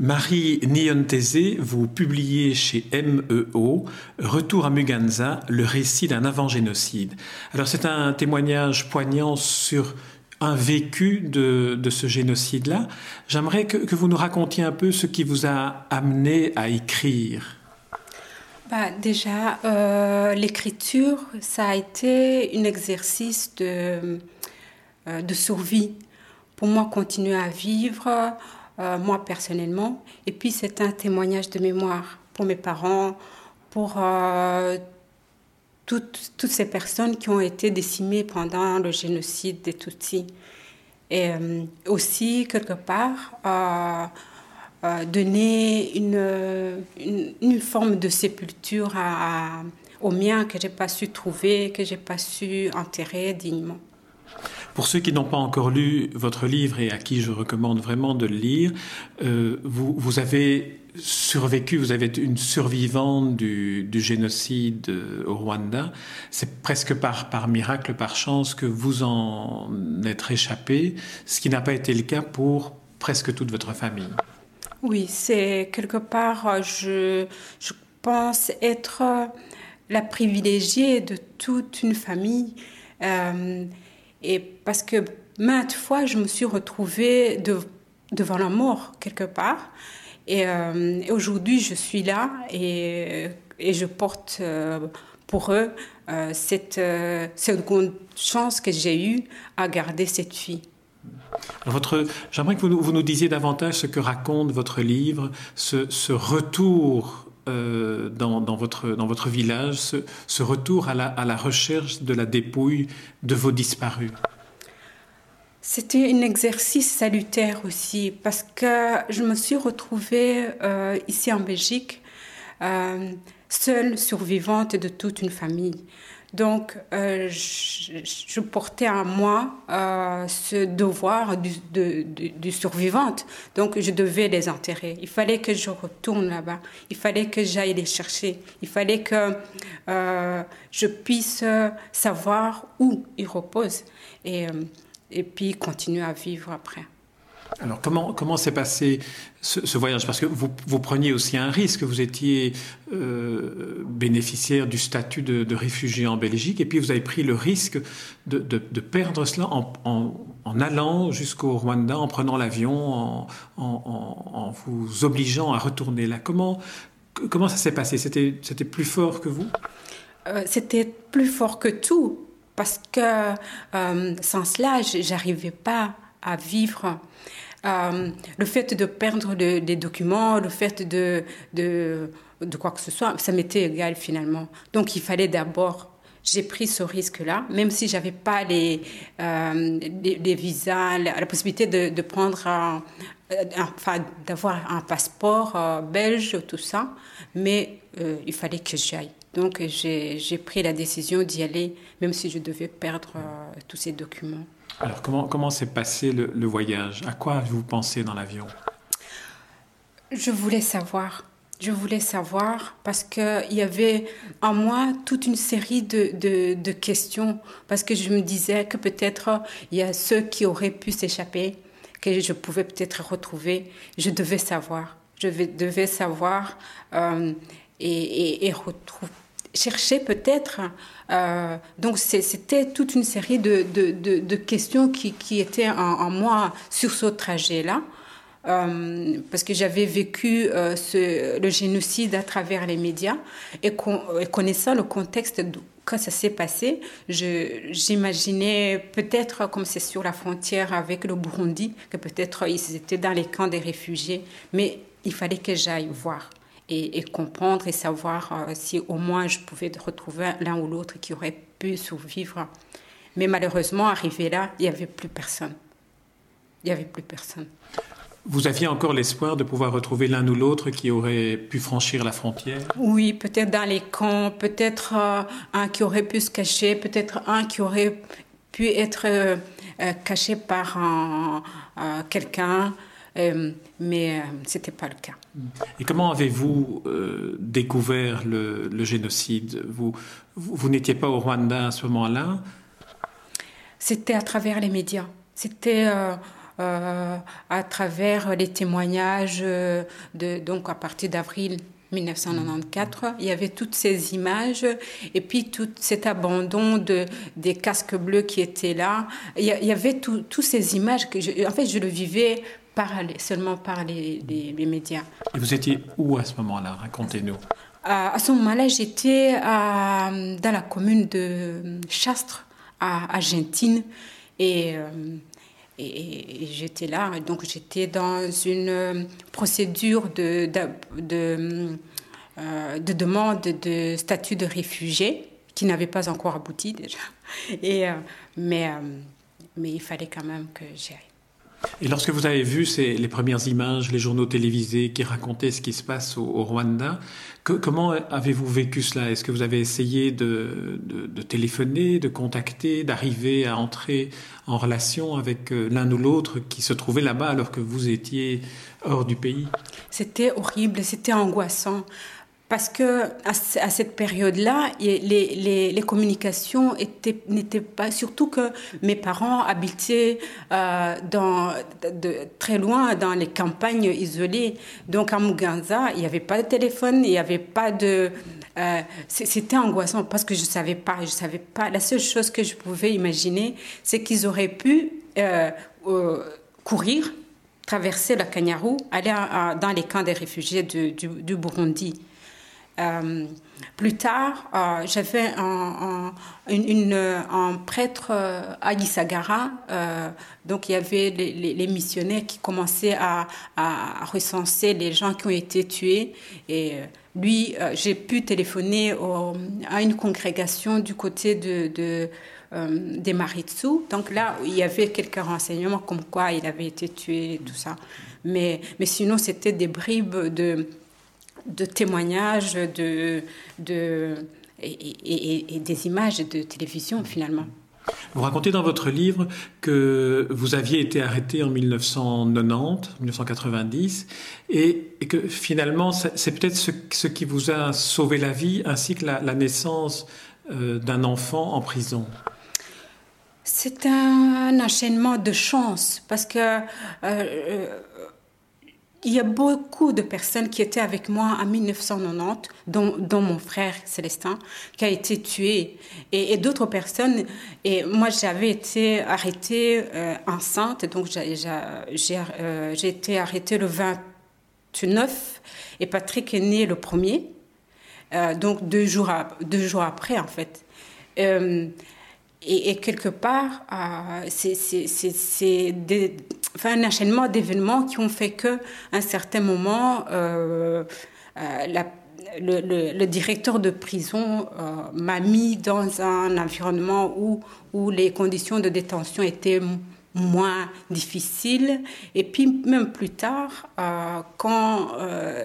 Marie Niontese, vous publiez chez MEO Retour à Muganza, le récit d'un avant-génocide. Alors c'est un témoignage poignant sur un vécu de, ce génocide-là. J'aimerais que, vous nous racontiez un peu ce qui vous a amené à écrire. Bah, déjà, euh, l'écriture, ça a été un exercice de, euh, de survie. Pour moi, continuer à vivre, euh, moi personnellement. Et puis c'est un témoignage de mémoire pour mes parents, pour euh, toutes, toutes, ces personnes qui ont été décimées pendant le génocide des Tutsis. Et euh, aussi, quelque part, donner une, une, forme de sépulture à, aux miens que j'ai pas su trouver, que j'ai pas su enterrer dignement. Pour ceux qui n'ont pas encore lu votre livre et à qui je recommande vraiment de le lire, euh, vous, avez survécu, vous avez une survivante du, génocide au Rwanda. C'est presque par, miracle, par chance que vous en êtes réchappé, ce qui n'a pas été le cas pour presque toute votre famille. Oui, c'est quelque part, je, je pense être la privilégiée de toute une famille. Euh, et parce que maintes fois, je me suis retrouvée devant la mort quelque part. Et, euh, aujourd'hui, je suis là et, je porte euh, pour eux euh, cette chance que j'ai eue à garder cette fille. J'aimerais que vous, nous disiez davantage ce que raconte votre livre, ce retour dans, dans, votre, dans votre village, ce, ce retour à la, à la, recherche de la dépouille de vos disparus? C'était un exercice salutaire aussi parce que je me suis retrouvée euh, ici en Belgique, euh, seule survivante de toute une famille. Donc, euh, je, portais en moi ce devoir du, de, du, survivante. Donc, je devais les enterrer. Il fallait que je retourne là-bas. Il fallait que j'aille les chercher. Il fallait que je puisse savoir où ils reposent. Et puis continuer à vivre après. Alors comment comment s'est passé ce, voyage? Parce que vous, vous, preniez aussi un risque. Vous étiez euh, bénéficiaire du statut de, réfugié en Belgique et puis vous avez pris le risque de, de, perdre cela en, en, allant jusqu'au Rwanda, en prenant l'avion, en, en, vous obligeant à retourner là. Comment comment ça s'est passé? C'était c'était plus fort que vous? Euh, C'était plus fort que tout parce que euh, sans cela, j'arrivais pas à vivre. Euh, le fait de perdre des documents, le fait de, de, de quoi que ce soit, ça m'était égal finalement. Donc il fallait d'abord j'ai pris ce risque-là, même si j'avais pas les, euh, les, visas, la, possibilité de, de prendre, un, enfin, d'avoir un passeport belge, tout ça, mais il fallait que j'aille. Donc j'ai pris la décision d'y aller, même si je devais perdre euh, tous ces documents. Alors comment, comment s'est passé le, voyage? À quoi avez-vous pensé dans l'avion? Je voulais savoir. Je voulais savoir parce qu'il y avait en moi toute une série de, de, questions, parce que je me disais que peut-être il y a ceux qui auraient pu s'échapper, que je pouvais peut-être retrouver. Je devais savoir. Je devais savoir euh, et, et, chercher peut-être. Euh, donc c'était toute une série de, de, de, questions qui, qui étaient en, moi sur ce trajet-là. Euh, parce que j'avais vécu euh, ce, le génocide à travers les médias et, connaissant le contexte quand ça s'est passé, j'imaginais peut-être comme c'est sur la frontière avec le Burundi, que peut-être ils étaient dans les camps des réfugiés, mais il fallait que j'aille voir et, comprendre et savoir euh, si au moins je pouvais retrouver l'un ou l'autre qui aurait pu survivre. Mais malheureusement, arrivé là, il n'y avait plus personne. Il n'y avait plus personne. Vous aviez encore l'espoir de pouvoir retrouver l'un ou l'autre qui aurait pu franchir la frontière? Oui, peut-être dans les camps, peut-être euh, un qui aurait pu se cacher, peut-être un qui aurait pu être euh, caché par quelqu'un. Euh, mais euh, ce n'était pas le cas. Et comment avez-vous euh, découvert le, génocide? Vous, vous, n'étiez pas au Rwanda à ce moment-là? C'était à travers les médias. C'était à travers les témoignages de, donc à partir d'avril 1994, il y avait toutes ces images et puis tout cet abandon de, des casques bleus qui étaient là. Il y, avait toutes ces images que, je, en fait, je le vivais par, seulement par les, les, médias. Et vous étiez où à ce moment-là? Racontez-nous. À, ce moment-là, j'étais dans la commune de Chastres, à Argentine, et euh, et, j'étais là, donc j'étais dans une procédure de, de, de, euh, de, demande de statut de réfugié qui n'avait pas encore abouti déjà. Et, euh, mais, euh, mais il fallait quand même que j'y aille. Et lorsque vous avez vu ces, les premières images, les journaux télévisés qui racontaient ce qui se passe au, Rwanda, comment avez-vous vécu cela? Est-ce que vous avez essayé de, de, téléphoner, de contacter, d'arriver à entrer en relation avec euh, l'un ou l'autre qui se trouvait là-bas alors que vous étiez hors du pays? C'était horrible, c'était angoissant parce que à, cette période-là, les, communications n'étaient pas, surtout que mes parents habitaient euh, très loin dans les campagnes isolées. Donc à Muganza, il n'y avait pas de téléphone, il n'y avait pas de... Euh, c'était angoissant parce que je savais pas, je savais pas. La seule chose que je pouvais imaginer, c'est qu'ils auraient pu euh, courir, traverser la Kanyaru, aller dans les camps des réfugiés du Burundi. Euh, plus tard, euh, j'avais un, un, prêtre euh, à Gisagara. donc, il y avait les, missionnaires qui commençaient à, recenser les gens qui ont été tués. Et lui, j'ai pu téléphoner à une congrégation du côté de, de des Maritsu. Donc là, il y avait quelques renseignements comme quoi il avait été tué et tout ça. Mais, mais sinon, c'était des bribes de de témoignages de, de, et, des images de télévision finalement. Vous racontez dans votre livre que vous aviez été arrêté en 1990, 1990, et, que finalement, c'est peut-être ce, qui vous a sauvé la vie, ainsi que la, naissance euh, d'un enfant en prison. C'est un enchaînement de chance, parce que euh, euh, il y a beaucoup de personnes qui étaient avec moi en 1990, dont, mon frère Célestin, qui a été tué, et, d'autres personnes. Et moi, j'avais été arrêtée euh, enceinte, donc euh, j'ai été arrêtée le 29, et Patrick est né le 1er, euh, donc deux jours, après, en fait. Et, quelque part, euh, c'est un enchaînement d'événements qui ont fait qu'à un certain moment, euh, euh, le, directeur de prison m'a mis dans un environnement où, où les conditions de détention étaient moins difficiles. Et puis même plus tard, quand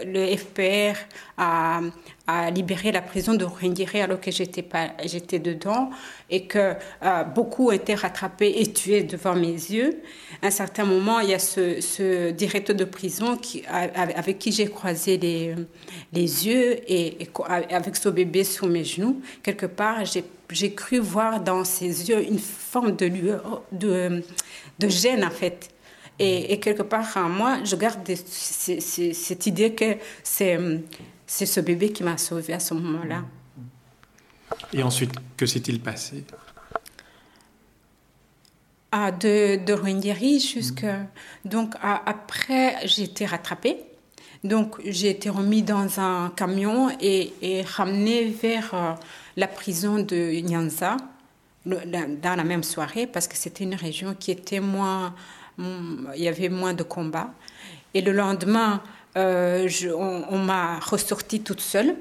le FPR a, a libéré la prison de Rwingiri alors que j'étais j'étais dedans et que euh, beaucoup étaient rattrapés et tués devant mes yeux. À un certain moment, il y a ce, directeur de prison qui, avec qui j'ai croisé les, les yeux et, avec ce bébé sur mes genoux. Quelque part, j'ai cru voir dans ses yeux une forme de de, gêne en fait. Et, quelque part moi, je garde cette idée que c'est c'est ce bébé qui m'a sauvée à ce moment-là. Et ensuite, que s'est-il passé? Ah, De, de jusque. Donc, après, j'ai été rattrapée. Donc, j'ai été remis dans un camion et, et ramenée vers euh, la prison de Nyanza dans la même soirée parce que c'était une région qui était moins. Il y avait moins de combats. Et le lendemain, euh, on, m'a ressorti toute seule,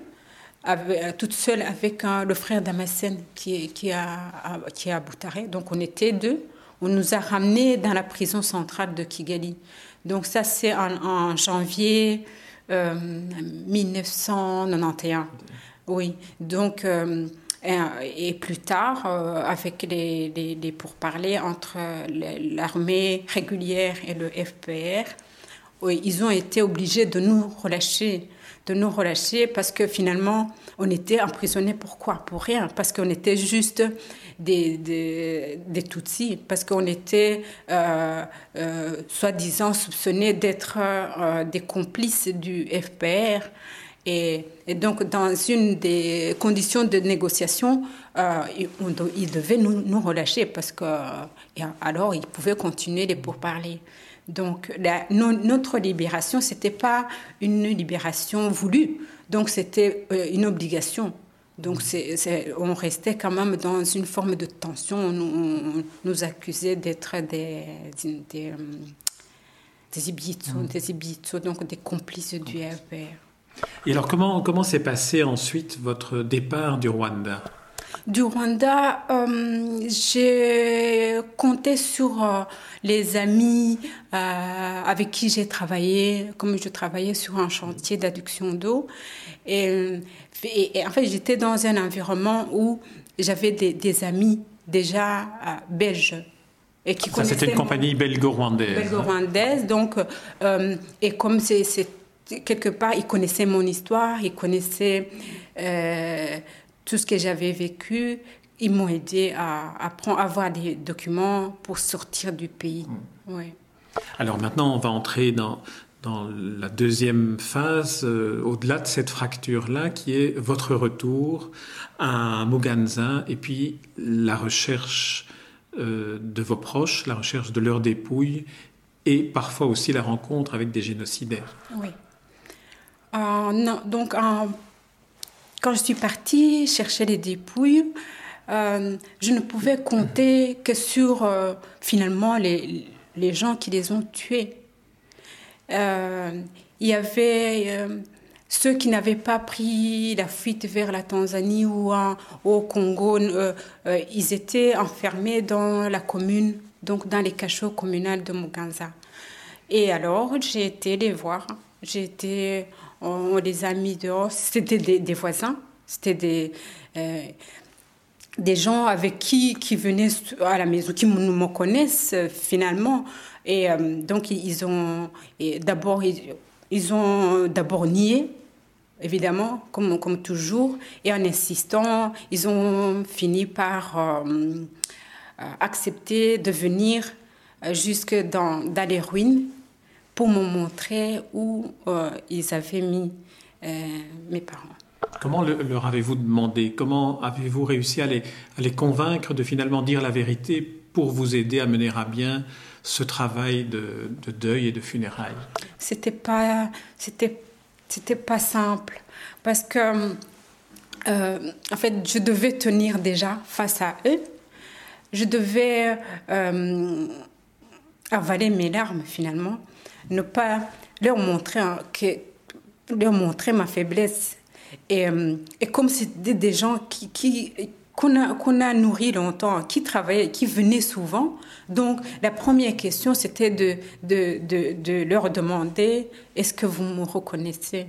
toute seule avec le frère d'Amasen qui, qui, a, qui est à Boutaré. Donc on était deux. On nous a ramenés dans la prison centrale de Kigali. Donc ça, c'est en, janvier 1991. Euh, oui. Donc. Euh, et, plus tard, avec les, les pourparlers entre l'armée régulière et le FPR, ils ont été obligés de nous relâcher de nous relâcher parce que finalement, on était emprisonnés. Pourquoi? Pour rien. Parce qu'on était juste des, des, Tutsis, parce qu'on était euh, euh, soi-disant soupçonnés d'être euh, des complices du FPR. Et, donc, dans une des conditions de négociation, ils devaient nous, nous, relâcher parce que alors ils pouvaient continuer les pourparlers. Donc, notre libération, ce n'était pas une libération voulue, donc c'était euh, une obligation. Donc, on restait quand même dans une forme de tension. On, nous accusait d'être des, des, des, euh, des donc des complices du FPR. Et alors, comment, comment s'est passé ensuite votre départ du Rwanda? Du Rwanda, euh, j'ai compté sur euh, les amis euh, avec qui j'ai travaillé, comme je travaillais sur un chantier d'adduction d'eau. Et, en fait, j'étais dans un environnement où j'avais des, amis déjà belges. Et qui Ça, c'était une compagnie belgo-rwandaise. Belgo-rwandaise, donc, et comme c'est quelque part, ils connaissaient mon histoire, ils connaissaient tout ce que j'avais vécu, ils m'ont aidé à, à, avoir des documents pour sortir du pays. Hmm. Alors maintenant, on va entrer dans, dans la deuxième phase, euh, au-delà de cette fracture-là, qui est votre retour à Muganza et puis la recherche euh, de vos proches, la recherche de leurs dépouilles et parfois aussi la rencontre avec des génocidaires. Oui. Euh, non, donc en quand je suis partie chercher les dépouilles, euh, je ne pouvais compter que sur euh, finalement les, les, gens qui les ont tués. Euh, il y avait ceux qui n'avaient pas pris la fuite vers la Tanzanie ou au Congo. ils étaient enfermés dans la commune, donc dans les cachots communaux de Muganza. Et alors, j'ai été les voir. J'ai été on, les a mis dehors. C'était des, voisins, c'était des, euh, des gens avec qui, qui venaient à la maison, qui me connaissent euh, finalement. Et euh, donc, ils ont d'abord, ils, ont d'abord nié, évidemment, comme, comme toujours, et en insistant, ils ont fini par accepter de venir jusque dans, dans les ruines pour me montrer où euh, ils avaient mis euh, mes parents. Comment leur avez-vous demandé? Comment avez-vous réussi à les, à les, convaincre de finalement dire la vérité pour vous aider à mener à bien ce travail de, de deuil et de funérailles? C'était pas, c'était, c'était pas simple parce que, euh, en fait, je devais tenir déjà face à eux. Je devais avaler mes larmes finalement ne pas leur montrer, que, leur montrer ma faiblesse. Et, euh, et comme c'était des gens qui, qu'on a, qu'on a longtemps, qui travaillaient, qui venaient souvent. Donc, la première question, c'était de, de, de, de leur demander est-ce que vous me reconnaissez?